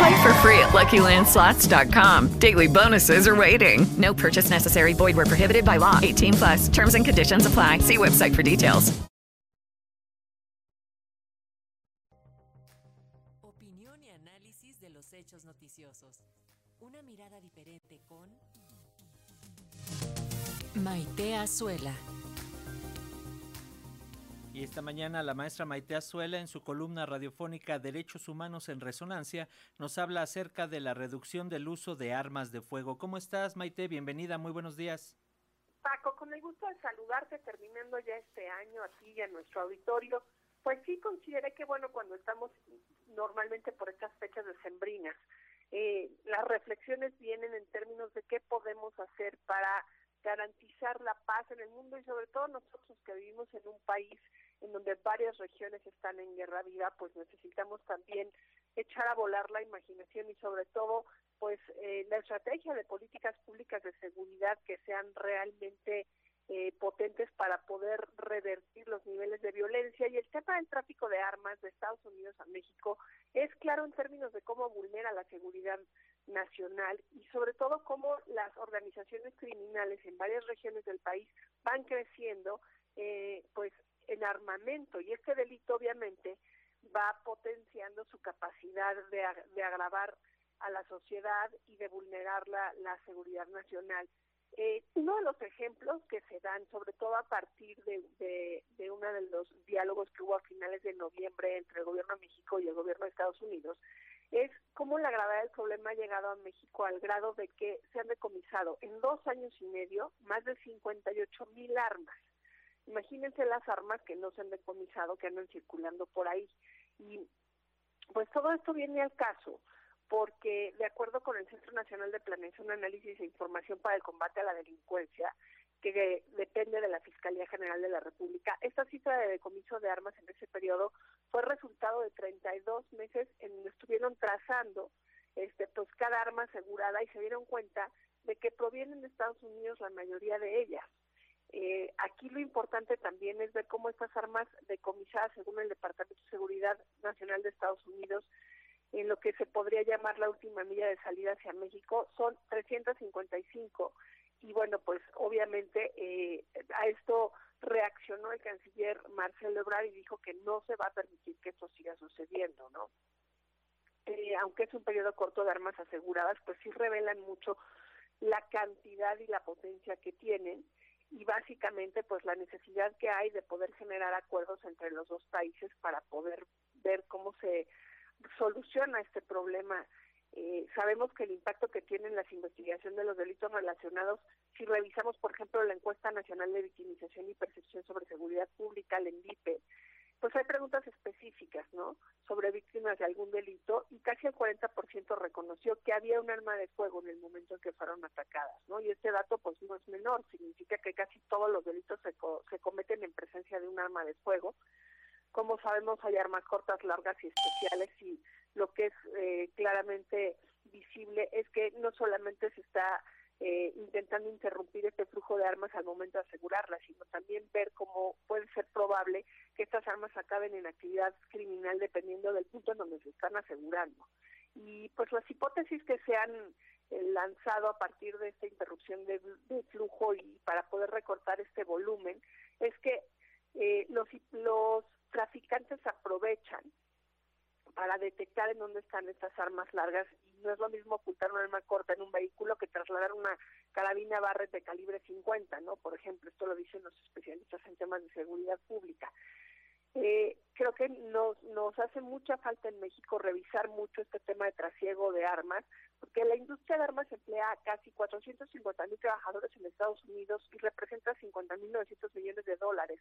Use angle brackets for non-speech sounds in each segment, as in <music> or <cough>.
Play for free at LuckyLandSlots.com. Daily bonuses are waiting. No purchase necessary. Void where prohibited by law. 18 plus. Terms and conditions apply. See website for details. Opinión y análisis de los hechos noticiosos. Una mirada diferente con Maite Azuela. Y esta mañana la maestra Maite Azuela en su columna radiofónica Derechos Humanos en Resonancia nos habla acerca de la reducción del uso de armas de fuego. ¿Cómo estás Maite? Bienvenida, muy buenos días. Paco, con el gusto de saludarte terminando ya este año aquí en nuestro auditorio. Pues sí consideré que bueno, cuando estamos normalmente por estas fechas decembrinas, eh, las reflexiones vienen en términos de qué podemos hacer para garantizar la paz en el mundo y sobre todo nosotros que vivimos en un país en donde varias regiones están en guerra viva, pues necesitamos también echar a volar la imaginación y sobre todo pues eh, la estrategia de políticas públicas de seguridad que sean realmente eh, potentes para poder revertir los niveles de violencia y el tema del tráfico de armas de Estados Unidos a México es claro en términos de cómo vulnera la seguridad nacional y sobre todo cómo las organizaciones criminales en varias regiones del país van creciendo eh, pues en armamento y este delito obviamente va potenciando su capacidad de, de agravar a la sociedad y de vulnerar la, la seguridad nacional. Eh, uno de los ejemplos que se dan, sobre todo a partir de, de, de uno de los diálogos que hubo a finales de noviembre entre el gobierno de México y el gobierno de Estados Unidos, es cómo la gravedad del problema ha llegado a México al grado de que se han decomisado en dos años y medio más de 58 mil armas. Imagínense las armas que no se han decomisado, que andan circulando por ahí. Y pues todo esto viene al caso porque de acuerdo con el Centro Nacional de Planeación, Análisis e Información para el Combate a la Delincuencia, que depende de la Fiscalía General de la República, esta cifra de decomiso de armas en ese periodo fue resultado de 32 meses en donde estuvieron trazando este pues cada arma asegurada y se dieron cuenta de que provienen de Estados Unidos la mayoría de ellas. Eh, aquí lo importante también es ver cómo estas armas decomisadas según el Departamento de Seguridad Nacional de Estados Unidos en lo que se podría llamar la última milla de salida hacia México son 355 y bueno pues obviamente eh, a esto reaccionó el canciller Marcelo Ebrard y dijo que no se va a permitir que esto siga sucediendo no eh, aunque es un periodo corto de armas aseguradas pues sí revelan mucho la cantidad y la potencia que tienen y básicamente pues la necesidad que hay de poder generar acuerdos entre los dos países para poder ver cómo se soluciona este problema. Eh, sabemos que el impacto que tienen las investigaciones de los delitos relacionados, si revisamos, por ejemplo, la encuesta nacional de victimización y percepción sobre seguridad pública, el ENVIPE, pues hay preguntas específicas, ¿no? Sobre víctimas de algún delito y casi el 40% reconoció que había un arma de fuego en el momento en que fueron atacadas, ¿no? Y este dato pues no es menor, significa que casi todos los delitos se, co se cometen en presencia de un arma de fuego. Como sabemos hay armas cortas, largas y especiales y lo que es eh, claramente visible es que no solamente se está eh, intentando interrumpir este flujo de armas al momento de asegurarlas, sino también ver cómo puede ser probable que estas armas acaben en actividad criminal dependiendo del punto en donde se están asegurando. Y pues las hipótesis que se han eh, lanzado a partir de esta interrupción de, de, flujo y para poder recortar este volumen es que eh, los, los traficantes aprovechan para detectar en dónde están estas armas largas no es lo mismo ocultar un arma corta en un vehículo que trasladar una carabina Barrett de calibre 50, ¿no? Por ejemplo, esto lo dicen los especialistas en temas de seguridad pública. Eh, creo que nos, nos hace mucha falta en México revisar mucho este tema de trasiego de armas, porque la industria de armas emplea a casi 450 mil trabajadores en Estados Unidos y representa 50 mil 900 millones de dólares.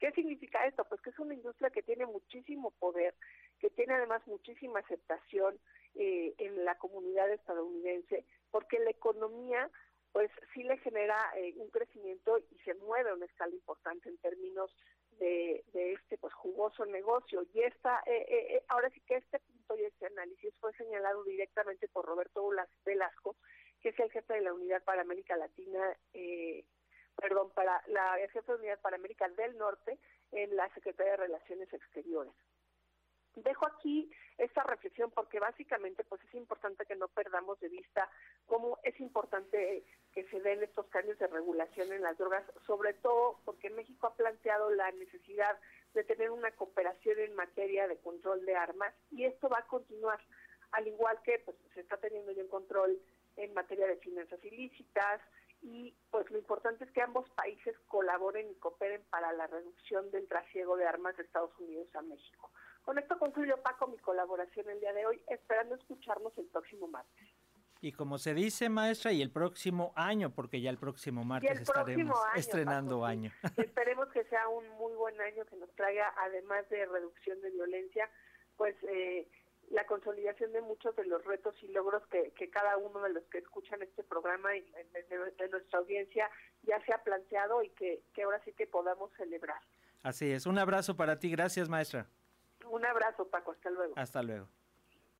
¿Qué significa esto? Pues que es una industria que tiene muchísimo poder, que tiene además muchísima aceptación eh, en la comunidad estadounidense, porque la economía pues sí le genera eh, un crecimiento y se mueve a una escala importante en términos de, este pues jugoso negocio. Y esta eh, eh, ahora sí que este punto y este análisis fue señalado directamente por Roberto Velasco que es el jefe de la unidad para América Latina perdón para la jefe de unidad para América del Norte en la Secretaría de Relaciones Exteriores Dejo aquí esta reflexión porque básicamente pues es importante que no perdamos de vista cómo es importante que se den estos cambios de regulación en las drogas, sobre todo porque México ha planteado la necesidad de tener una cooperación en materia de control de armas y esto va a continuar, al igual que pues se está teniendo ya un control en materia de finanzas ilícitas y pues lo importante es que ambos países colaboren y cooperen para la reducción del trasiego de armas de Estados Unidos a México. Con esto concluyo, Paco, mi colaboración el día de hoy, esperando escucharnos el próximo martes. Y como se dice, maestra, y el próximo año, porque ya el próximo martes estaremos estrenando año. <laughs> Esperemos que sea un muy buen año que nos traiga, además de reducción de violencia, pues eh, la consolidación de muchos de los retos y logros que, cada uno de los que escuchan este programa y de, nuestra audiencia ya se ha planteado y que, que ahora sí que podamos celebrar. Así es. Un abrazo para ti. Gracias, maestra. Un abrazo, Paco. Hasta luego. Hasta luego.